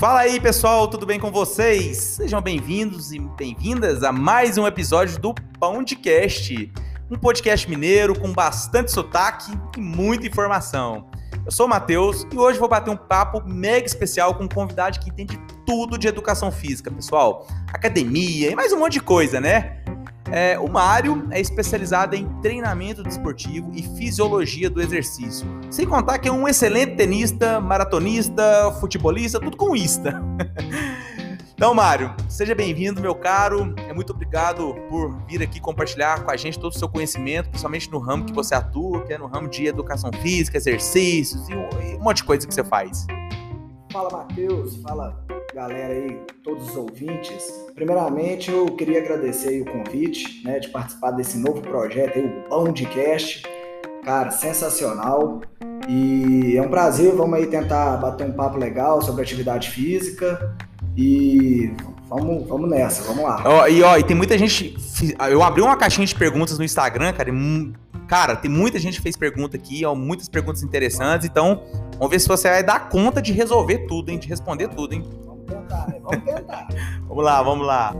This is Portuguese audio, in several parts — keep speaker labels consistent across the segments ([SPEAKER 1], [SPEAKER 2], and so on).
[SPEAKER 1] Fala aí, pessoal, tudo bem com vocês? Sejam bem-vindos e bem-vindas a mais um episódio do Pão de Cast, um podcast mineiro com bastante sotaque e muita informação. Eu sou o Matheus e hoje vou bater um papo mega especial com um convidado que entende tudo de educação física, pessoal. Academia e mais um monte de coisa, né? É, o Mário é especializado em treinamento desportivo e fisiologia do exercício. Sem contar que é um excelente tenista, maratonista, futebolista, tudo com ista. então, Mário, seja bem-vindo, meu caro. É muito obrigado por vir aqui compartilhar com a gente todo o seu conhecimento, principalmente no ramo que você atua, que é no ramo de educação física, exercícios e um monte de coisa que você faz.
[SPEAKER 2] Fala, Matheus. Fala, galera aí, todos os ouvintes. Primeiramente, eu queria agradecer o convite, né, de participar desse novo projeto aí, o Bondcast. Cara, sensacional. E é um prazer, vamos aí tentar bater um papo legal sobre atividade física e vamos, vamos nessa, vamos lá.
[SPEAKER 1] Ó, e ó, e tem muita gente. Eu abri uma caixinha de perguntas no Instagram, cara, e, cara, tem muita gente que fez pergunta aqui, ó, muitas perguntas interessantes, então vamos ver se você vai dar conta de resolver tudo, hein, de responder tudo, hein
[SPEAKER 2] tentar, né? Vamos tentar.
[SPEAKER 1] vamos lá, vamos lá.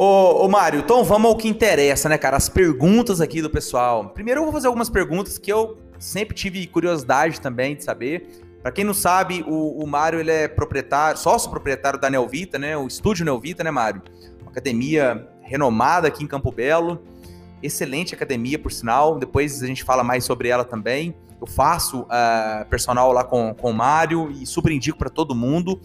[SPEAKER 1] Ô, ô Mário, então vamos ao que interessa, né, cara? As perguntas aqui do pessoal. Primeiro eu vou fazer algumas perguntas que eu sempre tive curiosidade também de saber. Para quem não sabe, o, o Mário ele é proprietário, sócio proprietário da Nelvita, né? O estúdio Nelvita, né, Mário? academia renomada aqui em Campo Belo. Excelente academia, por sinal. Depois a gente fala mais sobre ela também. Eu faço uh, personal lá com, com o Mário e super indico para todo mundo.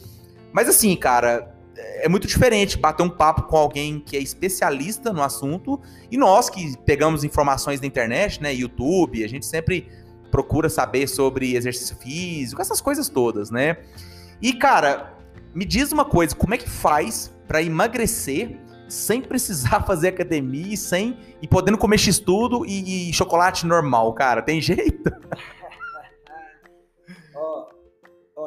[SPEAKER 1] Mas assim, cara, é muito diferente bater um papo com alguém que é especialista no assunto e nós que pegamos informações da internet, né, YouTube, a gente sempre procura saber sobre exercício físico, essas coisas todas, né? E cara, me diz uma coisa, como é que faz para emagrecer sem precisar fazer academia e sem e podendo comer x tudo e, e chocolate normal, cara? Tem jeito?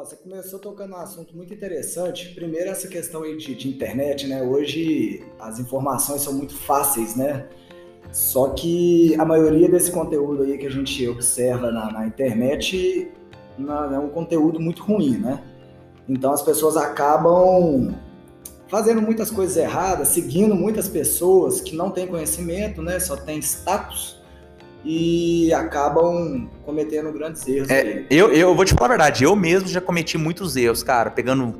[SPEAKER 2] você começou tocando um assunto muito interessante. Primeiro essa questão aí de, de internet, né? Hoje as informações são muito fáceis, né? Só que a maioria desse conteúdo aí que a gente observa na, na internet é um conteúdo muito ruim, né? Então as pessoas acabam fazendo muitas coisas erradas, seguindo muitas pessoas que não têm conhecimento, né? Só têm status e acabam cometendo grandes erros.
[SPEAKER 1] É, eu, eu vou te falar a verdade, eu mesmo já cometi muitos erros, cara, pegando.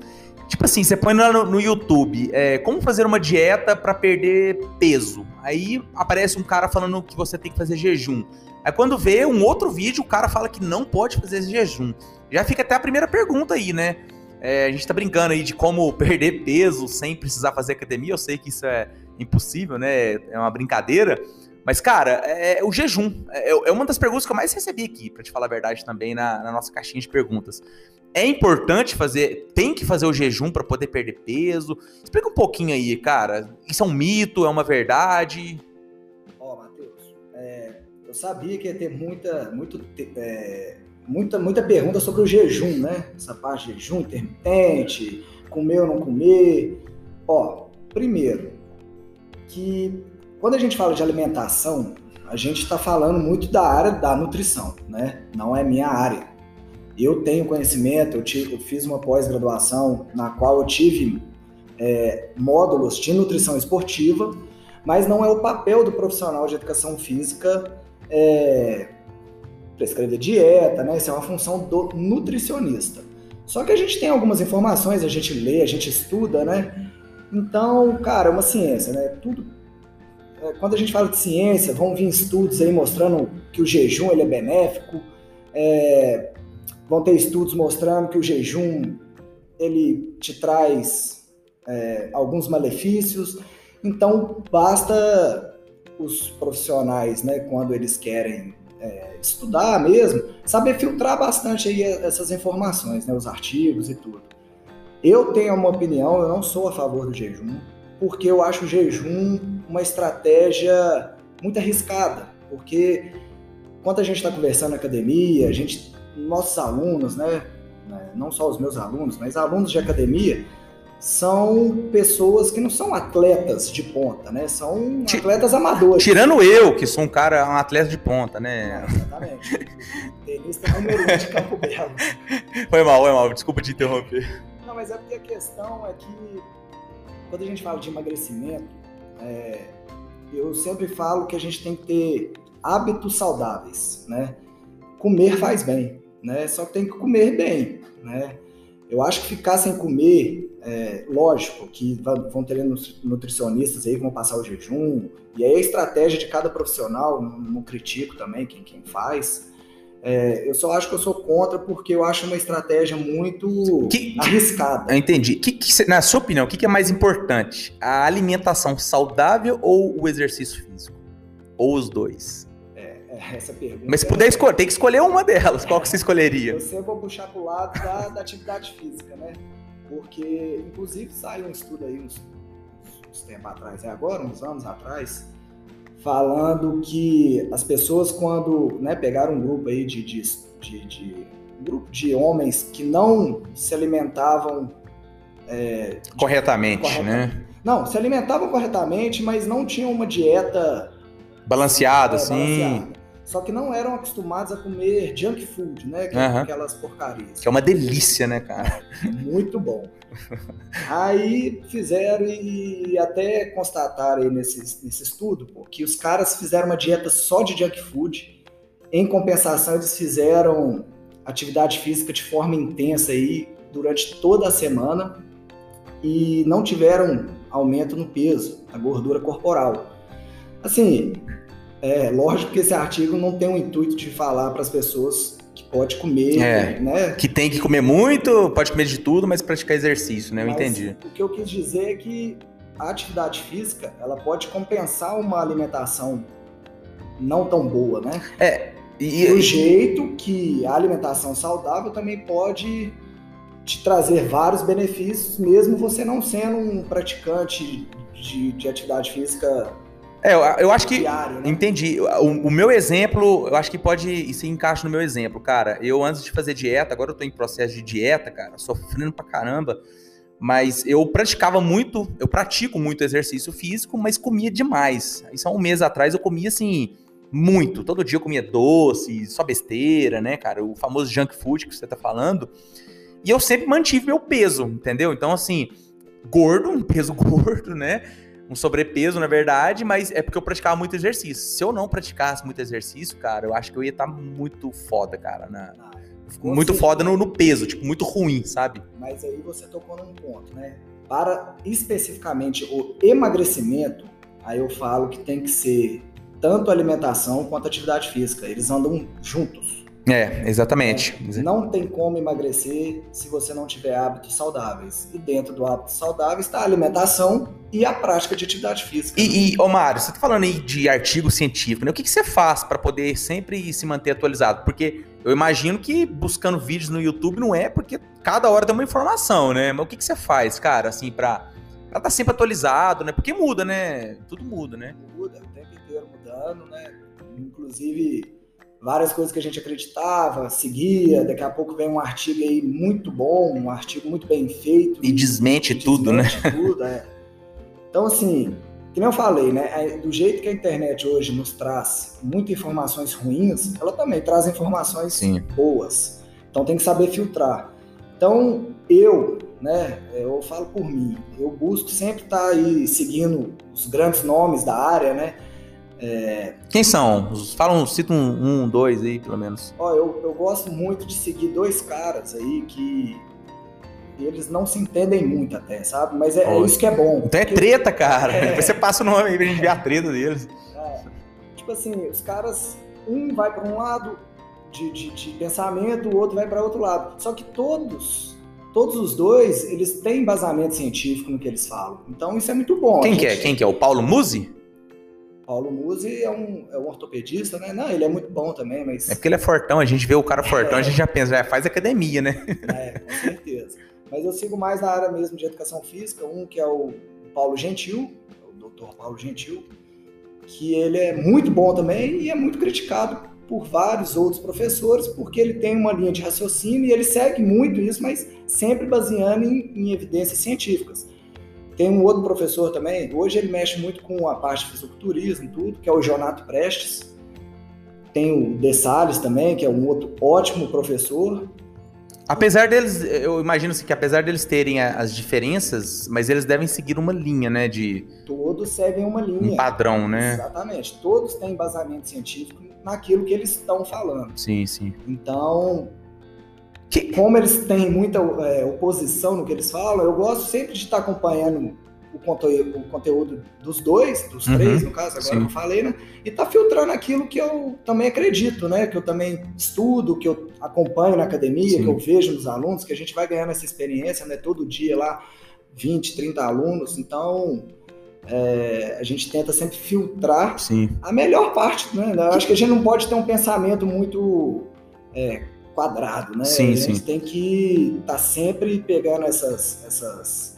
[SPEAKER 1] Tipo assim, você põe no, no YouTube, é, como fazer uma dieta para perder peso. Aí aparece um cara falando que você tem que fazer jejum. Aí quando vê um outro vídeo, o cara fala que não pode fazer jejum. Já fica até a primeira pergunta aí, né? É, a gente tá brincando aí de como perder peso sem precisar fazer academia. Eu sei que isso é impossível, né? É uma brincadeira. Mas, cara, é, é o jejum. É, é, uma das perguntas que eu mais recebi aqui, para te falar a verdade também, na, na, nossa caixinha de perguntas. É importante fazer, tem que fazer o jejum para poder perder peso? Explica um pouquinho aí, cara. Isso é um mito, é uma verdade?
[SPEAKER 2] Ó, Matheus, é, eu sabia que ia ter muita, muito, é, muita, muita pergunta sobre o jejum, né? Essa parte de jejum intermitente, comer ou não comer. Ó, primeiro, que quando a gente fala de alimentação, a gente está falando muito da área da nutrição, né? Não é minha área. Eu tenho conhecimento, eu, tive, eu fiz uma pós-graduação na qual eu tive é, módulos de nutrição esportiva, mas não é o papel do profissional de educação física é, prescrever dieta, né? Isso é uma função do nutricionista. Só que a gente tem algumas informações, a gente lê, a gente estuda, né? Então, cara, é uma ciência, né? Tudo. É, quando a gente fala de ciência, vão vir estudos aí mostrando que o jejum ele é benéfico. É, vão ter estudos mostrando que o jejum ele te traz é, alguns malefícios. Então, basta os profissionais, né, quando eles querem é, estudar mesmo, saber filtrar bastante aí essas informações, né, os artigos e tudo. Eu tenho uma opinião, eu não sou a favor do jejum, porque eu acho o jejum uma estratégia muito arriscada, porque quando a gente está conversando na academia, a gente, nossos alunos, né, né, não só os meus alunos, mas alunos de academia, são pessoas que não são atletas de ponta, né? São atletas amadores.
[SPEAKER 1] Tirando eu, que sou um cara, um atleta de ponta, né?
[SPEAKER 2] É, exatamente. Tenista número um de Campo Belo.
[SPEAKER 1] Foi mal, foi mal. Desculpa te interromper.
[SPEAKER 2] Não, mas é porque a questão é que quando a gente fala de emagrecimento, é, eu sempre falo que a gente tem que ter hábitos saudáveis, né? Comer faz bem, né? Só que tem que comer bem, né? Eu acho que ficar sem comer, é, lógico que vão ter nutricionistas aí que vão passar o jejum, e aí a estratégia de cada profissional, não, critico também quem, quem faz, é, eu só acho que eu sou contra porque eu acho uma estratégia muito que, arriscada.
[SPEAKER 1] Eu entendi. Que, que, na sua opinião, o que, que é mais importante? A alimentação saudável ou o exercício físico? Ou os dois?
[SPEAKER 2] É, é essa pergunta.
[SPEAKER 1] Mas se puder escolher, tem que escolher uma delas. Qual que você escolheria?
[SPEAKER 2] Eu sempre vou puxar para o lado da, da, atividade física, né? Porque, inclusive, saiu um estudo aí uns, uns tempos atrás, é agora, uns anos atrás, falando que as pessoas quando né, pegaram um grupo aí de, de, de, de um grupo de homens que não se alimentavam
[SPEAKER 1] é, corretamente, corretamente, né?
[SPEAKER 2] Não, se alimentavam corretamente, mas não tinham uma dieta
[SPEAKER 1] balanceada, é, assim. Balanceada.
[SPEAKER 2] Só que não eram acostumados a comer junk food, né? Que uhum. Aquelas porcarias.
[SPEAKER 1] Que é uma delícia, né, cara?
[SPEAKER 2] Muito bom. Aí fizeram e até constataram aí nesse, nesse estudo pô, que os caras fizeram uma dieta só de junk food. Em compensação, eles fizeram atividade física de forma intensa aí durante toda a semana e não tiveram aumento no peso, na gordura corporal. Assim, é lógico que esse artigo não tem o intuito de falar para as pessoas que pode comer, é, né?
[SPEAKER 1] Que tem que comer muito, pode comer de tudo, mas praticar exercício, né? Eu mas entendi.
[SPEAKER 2] O que eu quis dizer é que a atividade física, ela pode compensar uma alimentação não tão boa, né?
[SPEAKER 1] É.
[SPEAKER 2] E, Do jeito que a alimentação saudável também pode te trazer vários benefícios, mesmo você não sendo um praticante de, de atividade física
[SPEAKER 1] é, eu, eu acho que. Diário, né? Entendi. O, o, meu exemplo, eu acho que pode. Isso encaixa no meu exemplo, cara. Eu, antes de fazer dieta, agora eu tô em processo de dieta, cara, sofrendo pra caramba. Mas eu praticava muito, eu pratico muito exercício físico, mas comia demais. Isso há um mês atrás eu comia assim, muito. Todo dia eu comia doce, só besteira, né, cara? O famoso junk food que você tá falando. E eu sempre mantive meu peso, entendeu? Então, assim, gordo, um peso gordo, né? Um sobrepeso, na verdade, mas é porque eu praticava muito exercício. Se eu não praticasse muito exercício, cara, eu acho que eu ia estar tá muito foda, cara, na... Ah, muito foda no, no, peso, tipo, muito ruim, sabe?
[SPEAKER 2] Mas aí você tocou num ponto, né? Para especificamente o emagrecimento, aí eu falo que tem que ser tanto alimentação quanto atividade física. Eles andam juntos.
[SPEAKER 1] É, exatamente.
[SPEAKER 2] É, não tem como emagrecer se você não tiver hábitos saudáveis. E dentro do hábito saudável está a alimentação e a prática de atividade física.
[SPEAKER 1] E, e ô Mário, você está falando aí de artigo científico, né? O que, que você faz para poder sempre se manter atualizado? Porque eu imagino que buscando vídeos no YouTube não é porque cada hora tem uma informação, né? Mas o que, que você faz, cara, assim, para estar tá sempre atualizado, né? Porque muda, né? Tudo muda, né?
[SPEAKER 2] Muda, o tempo inteiro mudando, né? Inclusive várias coisas que a gente acreditava, seguia, daqui a pouco vem um artigo aí muito bom, um artigo muito bem feito.
[SPEAKER 1] E, desmente tudo, né? desmente
[SPEAKER 2] né? Tudo, é. Então, assim, que nem eu falei, né? É, do jeito que a internet hoje nos traz muitas informações ruins, ela também traz informações Sim. boas. Então tem que saber filtrar. Então, eu, né, eu falo por mim, eu busco sempre estar aí seguindo os grandes nomes da área, né?
[SPEAKER 1] É... Quem são? Falam, cita um, um, dois aí, pelo menos.
[SPEAKER 2] Ó, eu, eu gosto muito de seguir dois caras aí que eles não se entendem muito até, sabe? Mas é, é isso que é bom.
[SPEAKER 1] Então é treta, cara. É... Depois você passa o nome aí pra gente ver a treta deles.
[SPEAKER 2] É. Tipo assim, os caras, um vai para um lado de, de, de pensamento, o outro vai para outro lado. Só que todos, todos os dois, eles têm embasamento científico no que eles falam. Então isso é muito bom.
[SPEAKER 1] Quem gente... que é? Quem que é? O Paulo Musi?
[SPEAKER 2] Paulo Musi é um, é um ortopedista, né? Não, ele é muito bom também, mas.
[SPEAKER 1] É porque ele é fortão, a gente vê o cara fortão, é. a gente já pensa, já faz academia, né?
[SPEAKER 2] É, com certeza. Mas eu sigo mais na área mesmo de educação física, um que é o Paulo Gentil, o doutor Paulo Gentil, que ele é muito bom também e é muito criticado por vários outros professores, porque ele tem uma linha de raciocínio e ele segue muito isso, mas sempre baseando em, em evidências científicas. Tem um outro professor também, hoje ele mexe muito com a parte de fisiculturismo tudo, que é o Jonato Prestes. Tem o De Salles também, que é um outro ótimo professor.
[SPEAKER 1] Apesar deles, eu imagino assim, que apesar deles terem as diferenças, mas eles devem seguir uma linha, né? De.
[SPEAKER 2] Todos seguem uma linha.
[SPEAKER 1] Um padrão, né?
[SPEAKER 2] Exatamente. Todos têm embasamento científico naquilo que eles estão falando.
[SPEAKER 1] Sim, sim.
[SPEAKER 2] Então, que... como eles têm muita é, oposição no que eles falam, eu gosto sempre de estar acompanhando o conteúdo, o conteúdo dos dois, dos uhum, três, no caso, agora sim. que eu falei, né? E tá filtrando aquilo que eu também acredito, né? Que eu também estudo, que eu acompanho na academia, sim. que eu vejo nos alunos, que a gente vai ganhando essa experiência, né? Todo dia lá, 20, 30 alunos. Então, é, a gente tenta sempre filtrar
[SPEAKER 1] sim.
[SPEAKER 2] a melhor parte, né? Eu acho que a gente não pode ter um pensamento muito é, quadrado, né?
[SPEAKER 1] Sim,
[SPEAKER 2] a gente
[SPEAKER 1] sim.
[SPEAKER 2] tem que estar tá sempre pegando essas, essas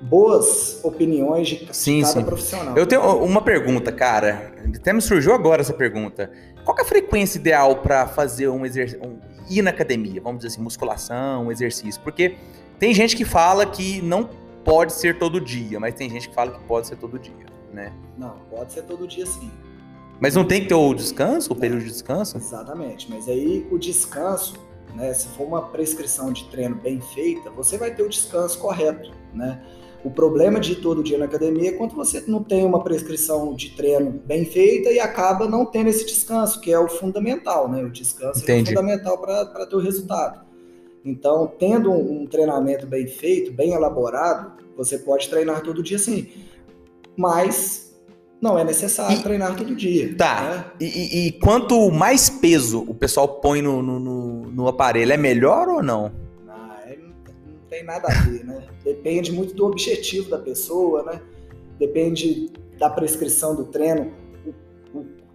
[SPEAKER 2] boas opiniões de
[SPEAKER 1] sim,
[SPEAKER 2] cada
[SPEAKER 1] sim.
[SPEAKER 2] profissional.
[SPEAKER 1] Eu tenho uma pergunta, cara. Até me surgiu agora essa pergunta. Qual é a frequência ideal para fazer um exercício, um, ir na academia, vamos dizer assim, musculação, um exercício? Porque tem gente que fala que não pode ser todo dia, mas tem gente que fala que pode ser todo dia, né?
[SPEAKER 2] Não, pode ser todo dia sim.
[SPEAKER 1] Mas não tem que ter o descanso, o período de descanso?
[SPEAKER 2] Exatamente, mas aí o descanso, né, se for uma prescrição de treino bem feita, você vai ter o descanso correto, né? O problema de ir todo dia na academia é quando você não tem uma prescrição de treino bem feita e acaba não tendo esse descanso, que é o fundamental, né? O descanso é fundamental para ter o resultado. Então, tendo um, um treinamento bem feito, bem elaborado, você pode treinar todo dia sim. Mas não é necessário e, treinar todo dia.
[SPEAKER 1] Tá. Né? E, e, quanto mais peso o pessoal põe no, no, no aparelho, é melhor ou não?
[SPEAKER 2] tem nada a ver, né? Depende muito do objetivo da pessoa, né? Depende da prescrição do treino,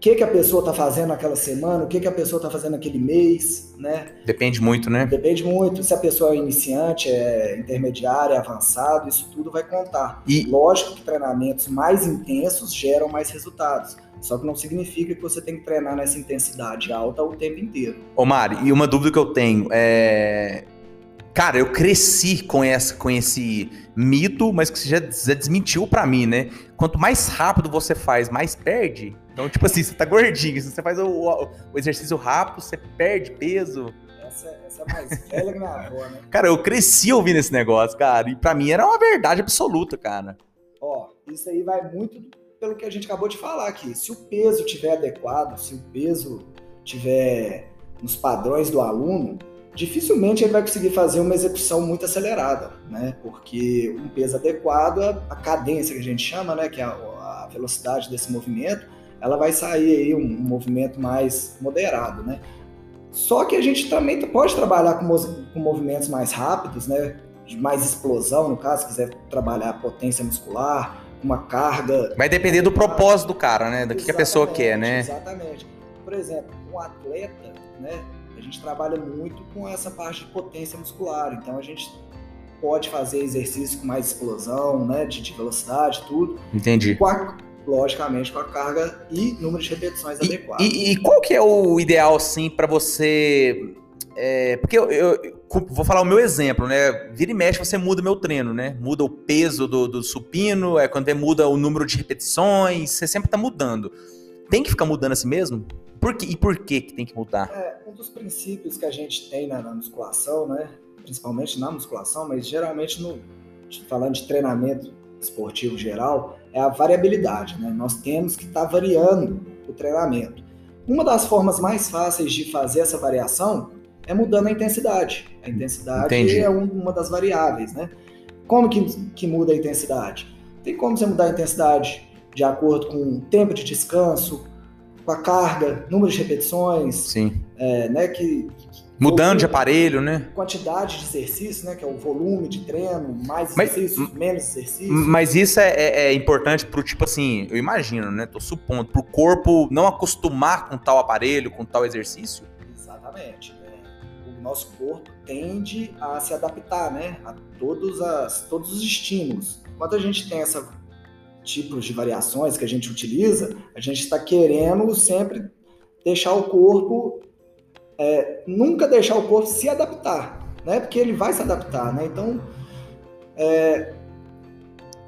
[SPEAKER 2] que que a pessoa está fazendo naquela semana, o que que a pessoa está fazendo naquele mês, né?
[SPEAKER 1] Depende muito, né?
[SPEAKER 2] Depende muito. Se a pessoa é iniciante, é intermediária, é avançado, isso tudo vai contar. E lógico que treinamentos mais intensos geram mais resultados. Só que não significa que você tem que treinar nessa intensidade alta o tempo inteiro.
[SPEAKER 1] Ô Mari, e uma dúvida que eu tenho é Cara, eu cresci com, essa, com esse mito, mas que você já, já desmentiu para mim, né? Quanto mais rápido você faz, mais perde. Então, tipo assim, você tá gordinho, se você faz o, o, o exercício rápido, você perde peso.
[SPEAKER 2] Essa, essa é mais velha que minha avó, né?
[SPEAKER 1] Cara, eu cresci ouvindo esse negócio, cara, e para mim era uma verdade absoluta, cara.
[SPEAKER 2] Ó, isso aí vai muito pelo que a gente acabou de falar aqui. Se o peso tiver adequado, se o peso tiver nos padrões do aluno, dificilmente ele vai conseguir fazer uma execução muito acelerada, né? Porque um peso adequado, a cadência que a gente chama, né, que é a, velocidade desse movimento, ela vai sair aí um, um, movimento mais moderado, né? Só que a gente também pode trabalhar com, com movimentos mais rápidos, né? De mais explosão, no caso, se quiser trabalhar potência muscular, uma carga.
[SPEAKER 1] Vai depender do propósito do cara, né? Do que, que a pessoa quer, né?
[SPEAKER 2] Exatamente. Por exemplo, um atleta, né? Gente trabalha muito com essa parte de potência muscular. Então a gente pode fazer exercício com mais explosão, né, de, de velocidade, tudo.
[SPEAKER 1] Entendi.
[SPEAKER 2] Com a, logicamente com a carga e número de repetições
[SPEAKER 1] e,
[SPEAKER 2] adequado.
[SPEAKER 1] E, e, qual que é o ideal, assim, para você... É, porque eu, eu, vou falar o meu exemplo, né? Vira e mexe, você muda meu treino, né? Muda o peso do, do supino, é quando muda o número de repetições, você sempre tá mudando. Tem que ficar mudando assim mesmo? Por que, e por que, que tem que mudar?
[SPEAKER 2] É, dos princípios que a gente tem na, na musculação, né? Principalmente na musculação, mas geralmente no, falando de treinamento esportivo geral, é a variabilidade, né? Nós temos que estar tá variando o treinamento. Uma das formas mais fáceis de fazer essa variação é mudando a intensidade. A intensidade
[SPEAKER 1] Entendi.
[SPEAKER 2] é um, uma das variáveis, né? Como que, que muda a intensidade? Tem como você mudar a intensidade de acordo com o tempo de descanso, com a carga, número de repetições,
[SPEAKER 1] Sim.
[SPEAKER 2] É, né, que,
[SPEAKER 1] Mudando de aparelho, né?
[SPEAKER 2] Quantidade de exercício, né? Que é o volume de treino, mais exercícios, mas, menos exercícios.
[SPEAKER 1] Mas isso é, é, é importante pro tipo assim, eu imagino, né? Tô supondo, pro corpo não acostumar com tal aparelho, com tal exercício.
[SPEAKER 2] Exatamente. Né? O nosso corpo tende a se adaptar, né? A todos, as, todos os estímulos. Quando a gente tem essa tipos de variações que a gente utiliza, a gente está querendo sempre deixar o corpo, é, nunca deixar o corpo se adaptar, né? Porque ele vai se adaptar, né? Então, é,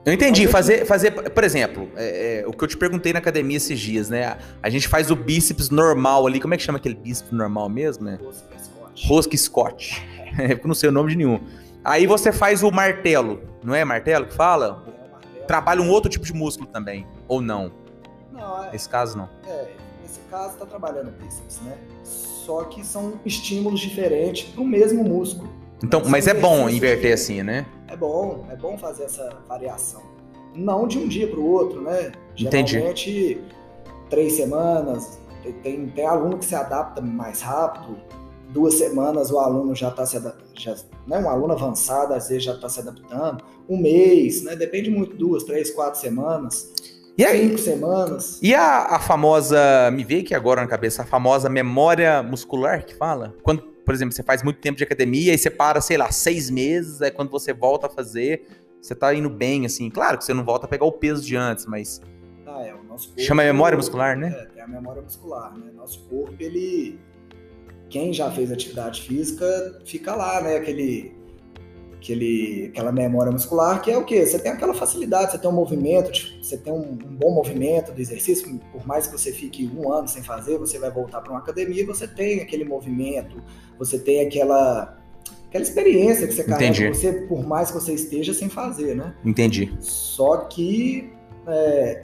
[SPEAKER 1] eu entendi. Fazer, fazer por exemplo, é, é, o que eu te perguntei na academia esses dias, né? A gente faz o bíceps normal ali. Como é que chama aquele bíceps normal mesmo, né? Rosca Scott. Rosca Scott. É, eu não sei o nome de nenhum. Aí você faz o martelo, não é martelo que fala? É Trabalha um outro tipo de músculo também, ou não? Não, é, Nesse caso não.
[SPEAKER 2] É, nesse caso tá trabalhando bíceps, né? Só que são estímulos diferentes pro mesmo músculo.
[SPEAKER 1] Então, mas é bom inverter assim, né?
[SPEAKER 2] É bom, é bom fazer essa variação. Não de um dia para o outro, né? Geralmente, Entendi. três semanas. Tem, tem aluno que se adapta mais rápido. Duas semanas o aluno já está se adaptando. Né? Um aluno avançado, às vezes, já está se adaptando. Um mês, né? Depende muito, duas, três, quatro semanas. E aí, cinco semanas.
[SPEAKER 1] E a, a famosa, me veio aqui agora na cabeça, a famosa memória muscular que fala? Quando por exemplo, você faz muito tempo de academia e você para, sei lá, seis meses, aí quando você volta a fazer, você tá indo bem, assim. Claro que você não volta a pegar o peso de antes, mas.
[SPEAKER 2] Ah, é, o nosso corpo,
[SPEAKER 1] Chama memória muscular, né?
[SPEAKER 2] É, tem a memória muscular, né? Nosso corpo, ele. Quem já fez atividade física fica lá, né? Aquele aquele, aquela memória muscular, que é o quê? Você tem aquela facilidade, você tem um movimento, você tem um, um, bom movimento do exercício, por mais que você fique um ano sem fazer, você vai voltar para uma academia e você tem aquele movimento, você tem aquela aquela experiência que você carrega Entendi. você, por mais que você esteja sem fazer, né?
[SPEAKER 1] Entendi.
[SPEAKER 2] Só que é,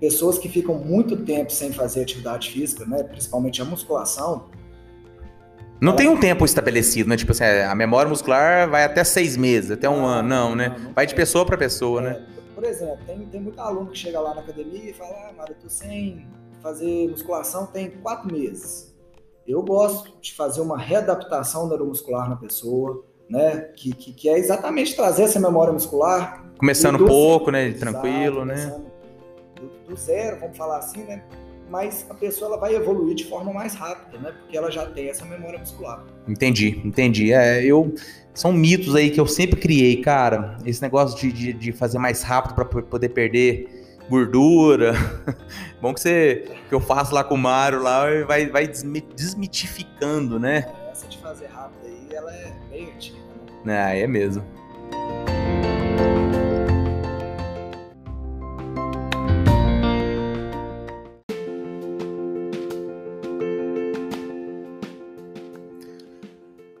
[SPEAKER 2] pessoas que ficam muito tempo sem fazer atividade física, né, principalmente a musculação,
[SPEAKER 1] não tem um tempo estabelecido, né? Tipo assim, a memória muscular vai até seis meses, até um ano. Não, né? vai de pessoa para pessoa, né? é?
[SPEAKER 2] Por exemplo, tem, tem muito aluno que chega lá na academia e fala, ah, Mário, eu tô sem fazer musculação tem quatro meses. Eu gosto de fazer uma readaptação neuromuscular na pessoa, né? Que, que, que é exatamente trazer essa memória muscular.
[SPEAKER 1] Começando um pouco, né? Tranquilo, né?
[SPEAKER 2] Do, do zero, vamos falar assim, né? Mas a pessoa ela vai evoluir de forma mais rápida, né? Porque ela já tem essa memória muscular.
[SPEAKER 1] Entendi, entendi. É, eu são mitos aí que eu sempre criei, cara. Esse negócio de, de, de fazer mais rápido para poder perder gordura. Bom que você que eu faço lá com o Mário lá vai, vai desmitificando, né?
[SPEAKER 2] Essa de fazer rápido aí, ela é bem antiga.
[SPEAKER 1] Né? É, é mesmo.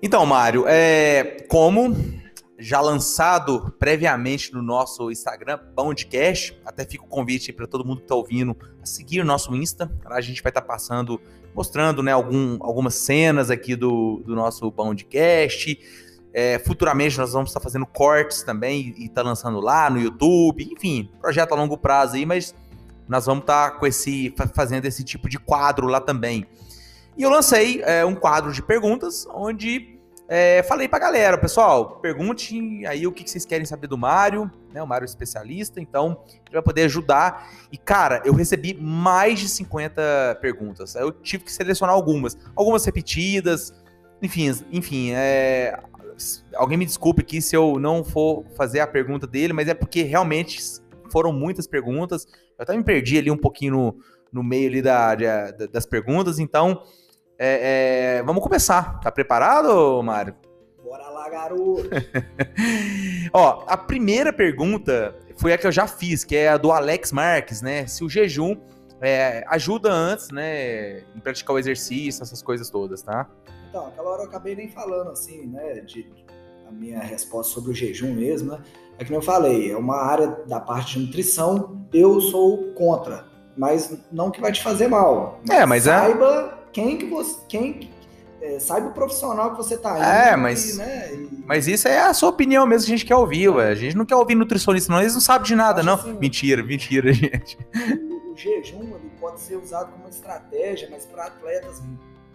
[SPEAKER 1] Então, Mário, é, como já lançado previamente no nosso Instagram, Cash, até fica o convite para todo mundo que está ouvindo a seguir o nosso Insta. A gente vai estar tá passando, mostrando né, algum, algumas cenas aqui do, do nosso Boundcast. É, futuramente nós vamos estar tá fazendo cortes também e estar tá lançando lá no YouTube. Enfim, projeto a longo prazo aí, mas nós vamos estar tá com esse, fazendo esse tipo de quadro lá também. E eu lancei é, um quadro de perguntas onde é, falei pra galera, pessoal, pergunte aí o que vocês querem saber do Mário, né? O Mário é especialista, então ele vai poder ajudar. E, cara, eu recebi mais de 50 perguntas. Eu tive que selecionar algumas, algumas repetidas, enfim, enfim, é, alguém me desculpe aqui se eu não for fazer a pergunta dele, mas é porque realmente foram muitas perguntas. Eu até me perdi ali um pouquinho no, no meio ali da, da, das perguntas, então é, é, vamos começar. Tá preparado, Mário?
[SPEAKER 2] Bora lá, garoto!
[SPEAKER 1] Ó, a primeira pergunta foi a que eu já fiz, que é a do Alex Marques, né? Se o jejum é, ajuda antes, né, em praticar o exercício, essas coisas todas, tá?
[SPEAKER 2] Então, aquela hora eu acabei nem falando assim, né, de a minha resposta sobre o jejum mesmo, né? É que eu falei, é uma área da parte de nutrição, eu sou contra, mas não que vai te fazer mal.
[SPEAKER 1] Mas é, mas
[SPEAKER 2] é saiba quem que você. Quem, é, saiba o profissional que você tá
[SPEAKER 1] indo. É, mas. Né, e... Mas isso é a sua opinião mesmo que a gente quer ouvir, ué. A gente não quer ouvir nutricionista, não. Eles não sabem de nada, não. Assim, mentira, mentira, gente.
[SPEAKER 2] O, o jejum ele pode ser usado como estratégia, mas para atletas